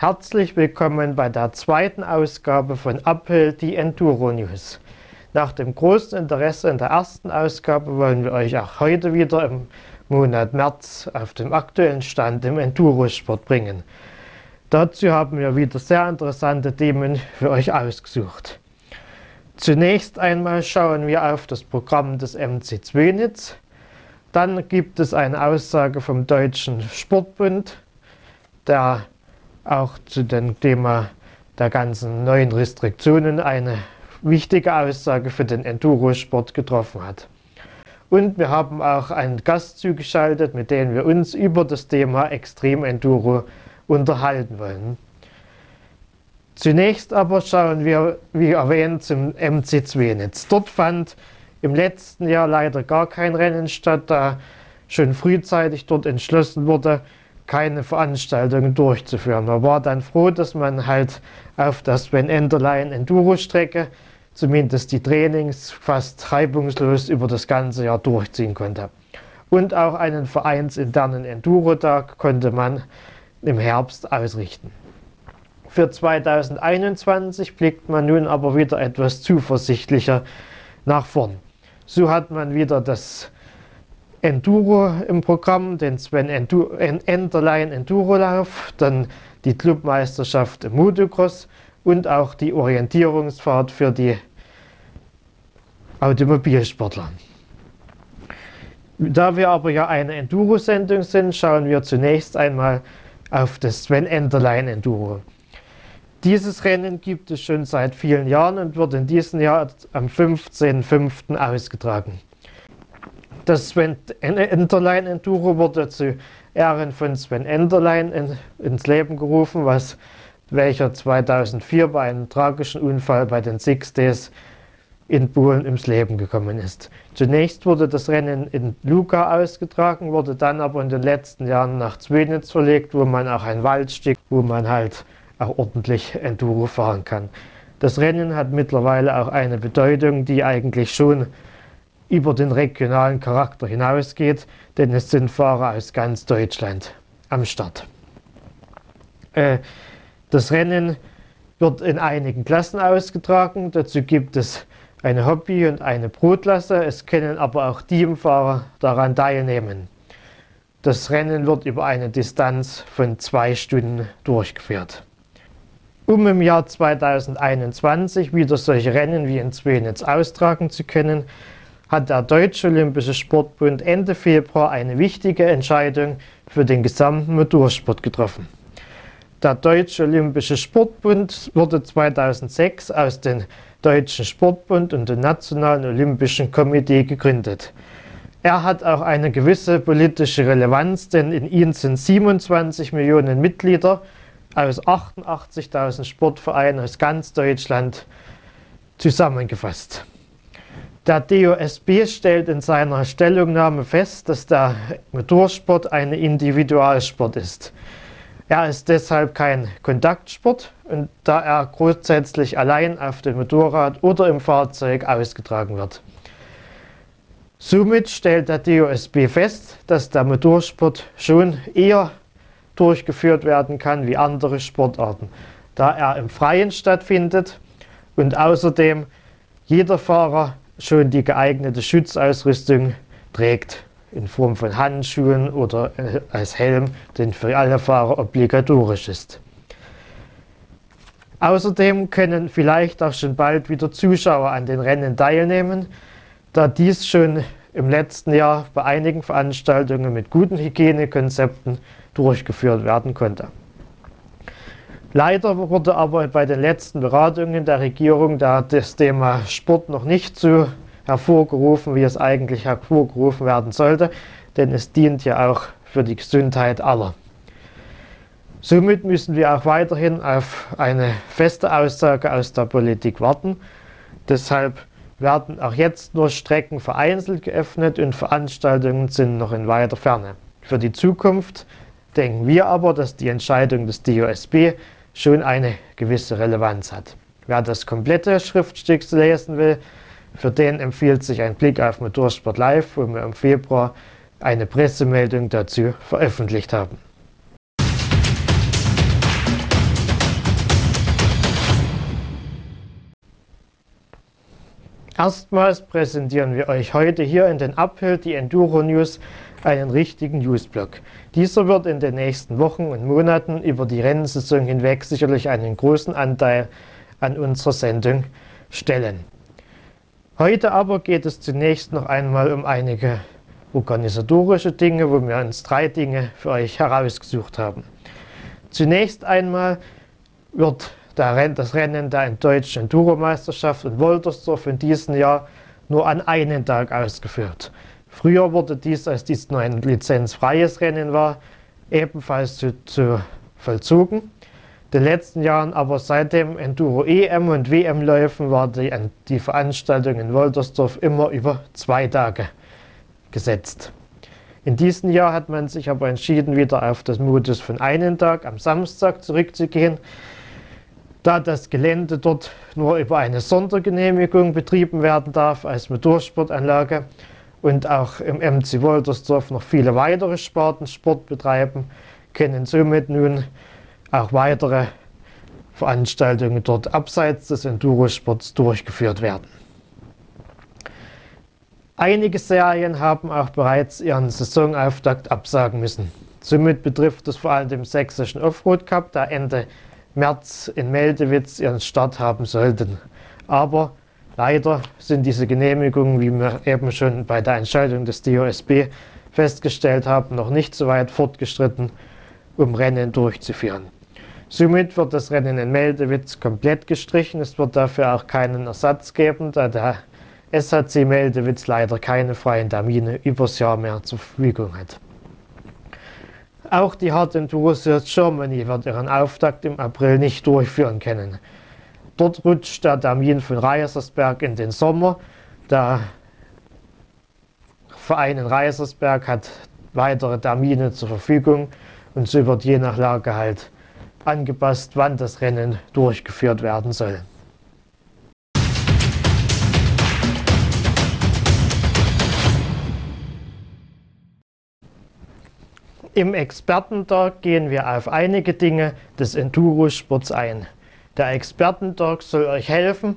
Herzlich willkommen bei der zweiten Ausgabe von Uphill, die Enduro News. Nach dem großen Interesse in der ersten Ausgabe wollen wir euch auch heute wieder im Monat März auf dem aktuellen Stand im Endurosport bringen. Dazu haben wir wieder sehr interessante Themen für euch ausgesucht. Zunächst einmal schauen wir auf das Programm des MC Zwönitz. Dann gibt es eine Aussage vom Deutschen Sportbund, der auch zu dem Thema der ganzen neuen Restriktionen eine wichtige Aussage für den Endurosport getroffen hat. Und wir haben auch einen Gast zugeschaltet, mit dem wir uns über das Thema Extrem Enduro unterhalten wollen. Zunächst aber schauen wir, wie erwähnt, zum MC2-Netz. Dort fand im letzten Jahr leider gar kein Rennen statt, da schon frühzeitig dort entschlossen wurde, keine Veranstaltungen durchzuführen. Man war dann froh, dass man halt auf der Sven Enderlein Enduro-Strecke zumindest die Trainings fast reibungslos über das ganze Jahr durchziehen konnte. Und auch einen vereinsinternen Enduro-Tag konnte man im Herbst ausrichten. Für 2021 blickt man nun aber wieder etwas zuversichtlicher nach vorn. So hat man wieder das Enduro im Programm, den Sven Enderlein Endurolauf, dann die Clubmeisterschaft im Motocross und auch die Orientierungsfahrt für die Automobilsportler. Da wir aber ja eine Enduro-Sendung sind, schauen wir zunächst einmal auf das Sven Enderlein Enduro. Dieses Rennen gibt es schon seit vielen Jahren und wird in diesem Jahr am 15.05. ausgetragen. Das Sven Enderlein Enduro wurde zu Ehren von Sven Enderlein in, ins Leben gerufen, was, welcher 2004 bei einem tragischen Unfall bei den Six Days in Polen ins Leben gekommen ist. Zunächst wurde das Rennen in Luka ausgetragen, wurde dann aber in den letzten Jahren nach Zwenitz verlegt, wo man auch ein Waldstück, wo man halt auch ordentlich Enduro fahren kann. Das Rennen hat mittlerweile auch eine Bedeutung, die eigentlich schon über den regionalen Charakter hinausgeht, denn es sind Fahrer aus ganz Deutschland am Start. Äh, das Rennen wird in einigen Klassen ausgetragen. Dazu gibt es eine Hobby- und eine Brotklasse. Es können aber auch Teamfahrer daran teilnehmen. Das Rennen wird über eine Distanz von zwei Stunden durchgeführt. Um im Jahr 2021 wieder solche Rennen wie in Zwenitz austragen zu können, hat der Deutsche Olympische Sportbund Ende Februar eine wichtige Entscheidung für den gesamten Motorsport getroffen. Der Deutsche Olympische Sportbund wurde 2006 aus dem Deutschen Sportbund und dem Nationalen Olympischen Komitee gegründet. Er hat auch eine gewisse politische Relevanz, denn in ihm sind 27 Millionen Mitglieder aus 88.000 Sportvereinen aus ganz Deutschland zusammengefasst. Der DOSB stellt in seiner Stellungnahme fest, dass der Motorsport ein Individualsport ist. Er ist deshalb kein Kontaktsport und da er grundsätzlich allein auf dem Motorrad oder im Fahrzeug ausgetragen wird. Somit stellt der DOSB fest, dass der Motorsport schon eher durchgeführt werden kann wie andere Sportarten, da er im Freien stattfindet und außerdem jeder Fahrer schon die geeignete Schutzausrüstung trägt, in Form von Handschuhen oder äh, als Helm, den für alle Fahrer obligatorisch ist. Außerdem können vielleicht auch schon bald wieder Zuschauer an den Rennen teilnehmen, da dies schon im letzten Jahr bei einigen Veranstaltungen mit guten Hygienekonzepten durchgeführt werden konnte. Leider wurde aber bei den letzten Beratungen der Regierung da das Thema Sport noch nicht so hervorgerufen, wie es eigentlich hervorgerufen werden sollte, denn es dient ja auch für die Gesundheit aller. Somit müssen wir auch weiterhin auf eine feste Aussage aus der Politik warten. Deshalb werden auch jetzt nur Strecken vereinzelt geöffnet und Veranstaltungen sind noch in weiter Ferne. Für die Zukunft denken wir aber, dass die Entscheidung des DOSB schon eine gewisse Relevanz hat. Wer das komplette Schriftstück lesen will, für den empfiehlt sich ein Blick auf Motorsport Live, wo wir im Februar eine Pressemeldung dazu veröffentlicht haben. Erstmals präsentieren wir euch heute hier in den Uphill die Enduro News einen richtigen Newsblock. Dieser wird in den nächsten Wochen und Monaten über die Rennsaison hinweg sicherlich einen großen Anteil an unserer Sendung stellen. Heute aber geht es zunächst noch einmal um einige organisatorische Dinge, wo wir uns drei Dinge für euch herausgesucht haben. Zunächst einmal wird das Rennen der deutschen Enduro-Meisterschaft in Woltersdorf in diesem Jahr nur an einem Tag ausgeführt. Früher wurde dies, als dies nur ein lizenzfreies Rennen war, ebenfalls zu, zu vollzogen. In den letzten Jahren aber seit dem Enduro EM und WM läufen war die, die Veranstaltung in Woltersdorf immer über zwei Tage gesetzt. In diesem Jahr hat man sich aber entschieden, wieder auf das Modus von einem Tag am Samstag zurückzugehen da das Gelände dort nur über eine Sondergenehmigung betrieben werden darf als Motorsportanlage und auch im MC Woltersdorf noch viele weitere Sparten Sport betreiben, können somit nun auch weitere Veranstaltungen dort abseits des Endurosports durchgeführt werden. Einige Serien haben auch bereits ihren Saisonauftakt absagen müssen. Somit betrifft es vor allem den sächsischen Offroad Cup, der Ende März in Meldewitz ihren Start haben sollten. Aber leider sind diese Genehmigungen, wie wir eben schon bei der Entscheidung des DOSB festgestellt haben, noch nicht so weit fortgeschritten, um Rennen durchzuführen. Somit wird das Rennen in Meldewitz komplett gestrichen. Es wird dafür auch keinen Ersatz geben, da der SHC Meldewitz leider keine freien Termine übers Jahr mehr zur Verfügung hat. Auch die Hard Enduro Search Germany wird ihren Auftakt im April nicht durchführen können. Dort rutscht der Termin von Reisersberg in den Sommer. Der Verein in Reisersberg hat weitere Termine zur Verfügung und so wird je nach Lage halt angepasst, wann das Rennen durchgeführt werden soll. Im Expertentag gehen wir auf einige Dinge des Enduro-Sports ein. Der Expertentag soll euch helfen,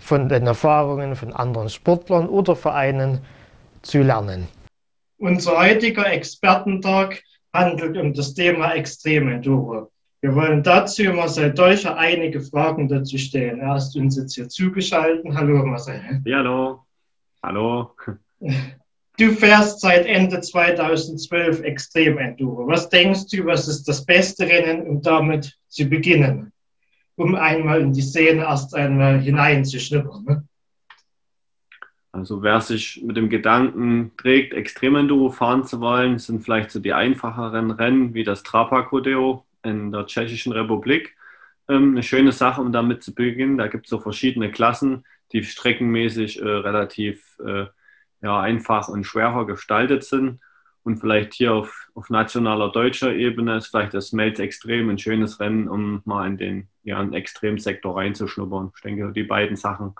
von den Erfahrungen von anderen Sportlern oder Vereinen zu lernen. Unser heutiger Expertentag handelt um das Thema Extremenduro. Wir wollen dazu Marcel Deutscher einige Fragen dazu stellen. Er ist uns jetzt hier zugeschaltet. Hallo Marcel. Ja, hallo. Hallo. Du fährst seit Ende 2012 Extrem Enduro. Was denkst du, was ist das beste Rennen, um damit zu beginnen? Um einmal in die Szene erst einmal hineinzuschnuppern. Ne? Also wer sich mit dem Gedanken trägt, Extrem Enduro fahren zu wollen, sind vielleicht so die einfacheren Rennen wie das Trapak Rodeo in der Tschechischen Republik. Ähm, eine schöne Sache, um damit zu beginnen. Da gibt es so verschiedene Klassen, die streckenmäßig äh, relativ äh, ja, einfach und schwerer gestaltet sind. Und vielleicht hier auf, auf nationaler deutscher Ebene ist vielleicht das Melz Extrem ein schönes Rennen, um mal in den ja, in Extremsektor reinzuschnuppern. Ich denke, die beiden Sachen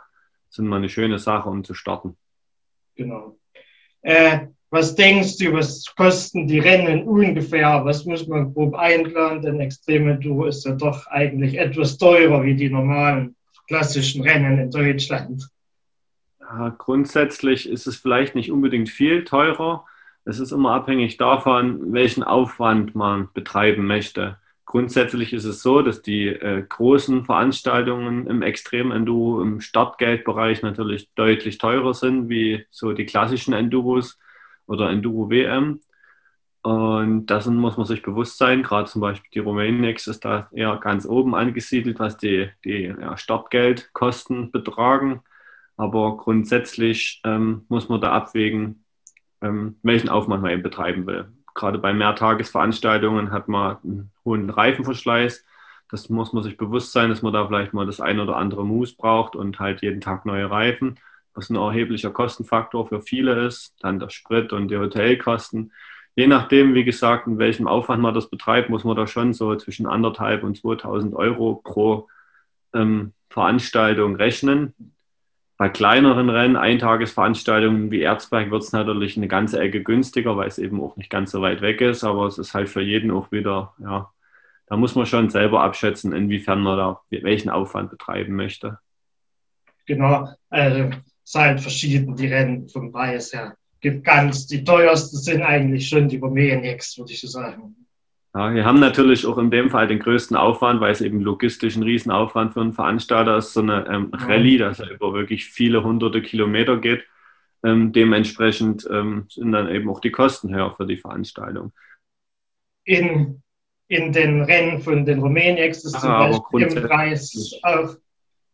sind mal eine schöne Sache, um zu starten. Genau. Äh, was denkst du, was kosten die Rennen ungefähr? Was muss man grob einplanen? Denn Extreme Tour ist ja doch eigentlich etwas teurer wie die normalen klassischen Rennen in Deutschland. Grundsätzlich ist es vielleicht nicht unbedingt viel teurer. Es ist immer abhängig davon, welchen Aufwand man betreiben möchte. Grundsätzlich ist es so, dass die äh, großen Veranstaltungen im Extrem-Enduro im Startgeldbereich natürlich deutlich teurer sind, wie so die klassischen Enduros oder Enduro-WM. Und dessen muss man sich bewusst sein. Gerade zum Beispiel die Rumänex ist da eher ganz oben angesiedelt, was die, die ja, Startgeldkosten betragen. Aber grundsätzlich ähm, muss man da abwägen, ähm, welchen Aufwand man eben betreiben will. Gerade bei Mehrtagesveranstaltungen hat man einen hohen Reifenverschleiß. Das muss man sich bewusst sein, dass man da vielleicht mal das ein oder andere Mus braucht und halt jeden Tag neue Reifen, was ein erheblicher Kostenfaktor für viele ist. Dann der Sprit und die Hotelkosten. Je nachdem, wie gesagt, in welchem Aufwand man das betreibt, muss man da schon so zwischen anderthalb und 2000 Euro pro ähm, Veranstaltung rechnen. Bei kleineren Rennen, Eintagesveranstaltungen wie Erzberg wird es natürlich eine ganze Ecke günstiger, weil es eben auch nicht ganz so weit weg ist, aber es ist halt für jeden auch wieder, ja, da muss man schon selber abschätzen, inwiefern man da welchen Aufwand betreiben möchte. Genau, also es halt verschieden, die Rennen vom Preis her. Gibt ganz, die teuersten sind eigentlich schon die Rumäniens, würde ich so sagen. Ja, wir haben natürlich auch in dem Fall den größten Aufwand, weil es eben logistisch ein Riesenaufwand für einen Veranstalter ist, so eine ähm, Rallye, das ja über wirklich viele hunderte Kilometer geht. Ähm, dementsprechend ähm, sind dann eben auch die Kosten höher für die Veranstaltung. In, in den Rennen von den Rumäniens ist zum Beispiel im Preis auch,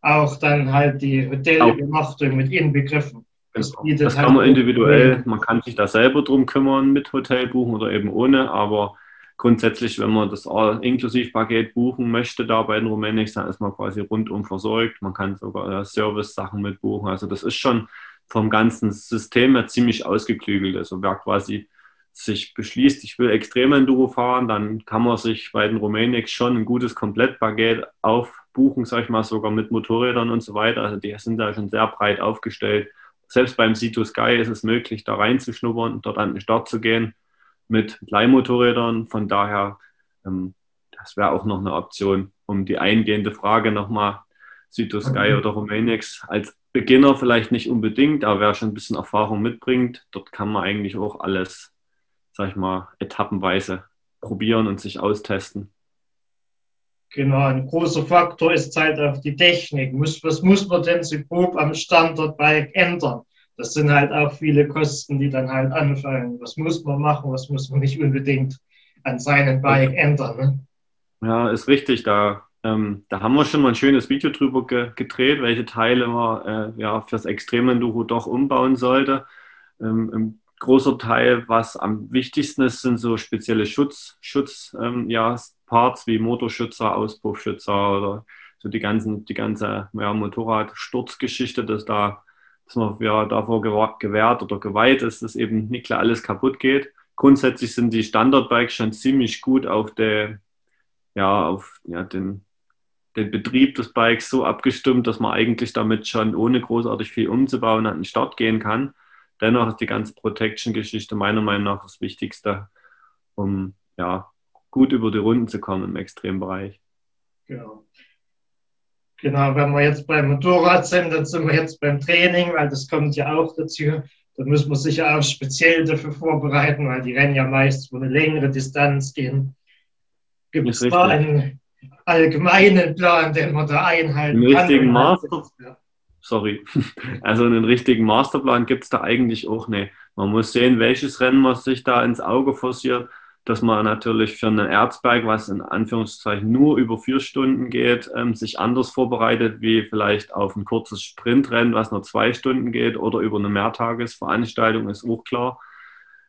auch dann halt die Hotelübernachtung mit inbegriffen. Das, genau. das halt kann man individuell, man kann sich da selber drum kümmern mit Hotel buchen oder eben ohne, aber grundsätzlich, wenn man das All-Inklusiv-Paket buchen möchte, da bei den Rumänix, dann ist man quasi rundum versorgt. Man kann sogar Service-Sachen mit buchen. Also das ist schon vom ganzen System her ziemlich ausgeklügelt. Also wer quasi sich beschließt, ich will Extremenduro fahren, dann kann man sich bei den Rumänix schon ein gutes Komplettpaket aufbuchen, sag ich mal, sogar mit Motorrädern und so weiter. Also die sind da schon sehr breit aufgestellt. Selbst beim C2 Sky ist es möglich, da reinzuschnuppern und dort an den Start zu gehen mit Leihmotorrädern. Von daher, ähm, das wäre auch noch eine Option, um die eingehende Frage nochmal, Cyto Sky oder Romanix als Beginner vielleicht nicht unbedingt, aber wer schon ein bisschen Erfahrung mitbringt, dort kann man eigentlich auch alles, sag ich mal, etappenweise probieren und sich austesten. Genau, ein großer Faktor ist halt auch die Technik. was muss man denn so grob am Standardbike ändern? Das sind halt auch viele Kosten, die dann halt anfallen. Was muss man machen, was muss man nicht unbedingt an seinem Bike ändern. Ne? Ja, ist richtig. Da, ähm, da haben wir schon mal ein schönes Video drüber ge gedreht, welche Teile man äh, ja, fürs Extremenduro doch umbauen sollte. Ähm, Ein großer Teil, was am wichtigsten ist, sind so spezielle Schutz, Schutz ähm, ja, Parts wie Motorschützer, Auspuffschützer oder so die, ganzen, die ganze ja, Motorradsturzgeschichte, dass da dass man ja davor gewährt oder geweiht ist, dass eben nicht klar alles kaputt geht. Grundsätzlich sind die Standardbikes schon ziemlich gut auf, der, ja, auf ja, den, den Betrieb des Bikes so abgestimmt, dass man eigentlich damit schon ohne großartig viel umzubauen an den Start gehen kann. Dennoch ist die ganze Protection-Geschichte meiner Meinung nach das Wichtigste, um ja, gut über die Runden zu kommen im Extrembereich. Genau. Genau, wenn wir jetzt beim Motorrad sind, dann sind wir jetzt beim Training, weil das kommt ja auch dazu. Da muss man sich ja auch speziell dafür vorbereiten, weil die Rennen ja meist über eine längere Distanz gehen. Gibt es da einen allgemeinen Plan, den man da einhalten einen kann? Richtigen Master Sorry. Also einen richtigen Masterplan gibt es da eigentlich auch nicht. Man muss sehen, welches Rennen man sich da ins Auge forciert dass man natürlich für ein Erzberg, was in Anführungszeichen nur über vier Stunden geht, ähm, sich anders vorbereitet wie vielleicht auf ein kurzes Sprintrennen, was nur zwei Stunden geht oder über eine Mehrtagesveranstaltung, ist auch klar.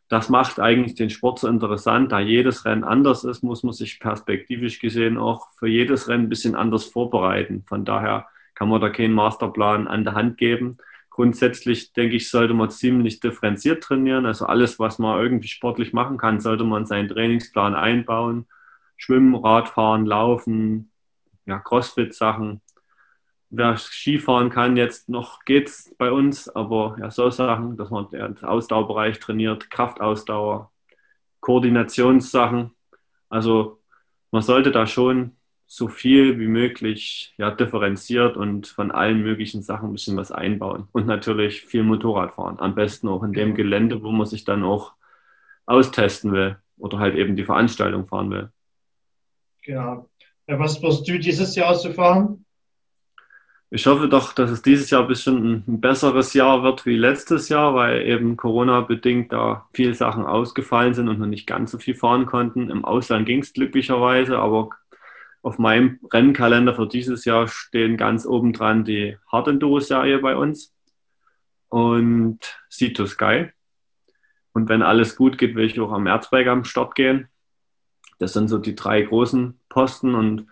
Das macht eigentlich den Sport so interessant. Da jedes Rennen anders ist, muss man sich perspektivisch gesehen auch für jedes Rennen ein bisschen anders vorbereiten. Von daher kann man da keinen Masterplan an der Hand geben grundsätzlich denke ich, sollte man ziemlich differenziert trainieren. Also alles, was man irgendwie sportlich machen kann, sollte man in seinen Trainingsplan einbauen. Schwimmen, Radfahren, Laufen, ja, Crossfit-Sachen. Wer Skifahren kann, jetzt noch geht's bei uns, aber ja, so Sachen, dass man den Ausdauerbereich trainiert, Kraftausdauer, Koordinationssachen. Also man sollte da schon so viel wie möglich ja, differenziert und von allen möglichen Sachen ein bisschen was einbauen. Und natürlich viel Motorrad fahren. Am besten auch in dem Gelände, wo man sich dann auch austesten will oder halt eben die Veranstaltung fahren will. Genau. Was wirst du dieses Jahr so fahren? Ich hoffe doch, dass es dieses Jahr ein bisschen ein besseres Jahr wird wie letztes Jahr, weil eben Corona-bedingt da viele Sachen ausgefallen sind und wir nicht ganz so viel fahren konnten. Im Ausland ging es glücklicherweise, aber auf meinem Rennkalender für dieses Jahr stehen ganz oben dran die Hard Enduro Serie bei uns und Sea to Sky. Und wenn alles gut geht, will ich auch am Erzberg am Start gehen. Das sind so die drei großen Posten und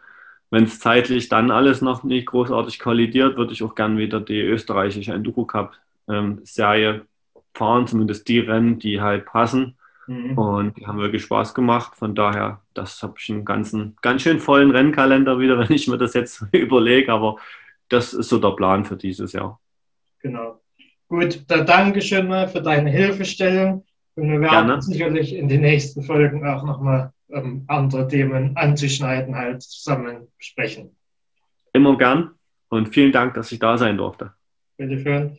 wenn es zeitlich dann alles noch nicht großartig kollidiert, würde ich auch gern wieder die österreichische Enduro Cup ähm, Serie fahren, zumindest die Rennen, die halt passen. Mhm. Und die haben wirklich Spaß gemacht. Von daher, das habe ich einen ganzen, ganz schön vollen Rennkalender wieder, wenn ich mir das jetzt überlege. Aber das ist so der Plan für dieses Jahr. Genau. Gut, dann danke schön mal für deine Hilfestellung. Und wir werden Gerne. sicherlich in den nächsten Folgen auch nochmal ähm, andere Themen anzuschneiden, halt zusammen besprechen. Immer gern und vielen Dank, dass ich da sein durfte. Bitte schön.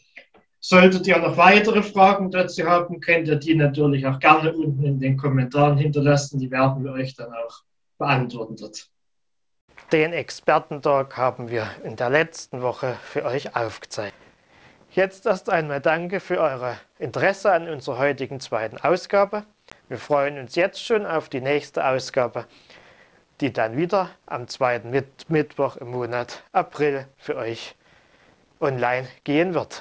Solltet ihr noch weitere Fragen dazu haben, könnt ihr die natürlich auch gerne unten in den Kommentaren hinterlassen. Die werden wir euch dann auch beantworten dort. Den Expertentag haben wir in der letzten Woche für euch aufgezeigt. Jetzt erst einmal danke für euer Interesse an unserer heutigen zweiten Ausgabe. Wir freuen uns jetzt schon auf die nächste Ausgabe, die dann wieder am zweiten Mittwoch im Monat April für euch online gehen wird.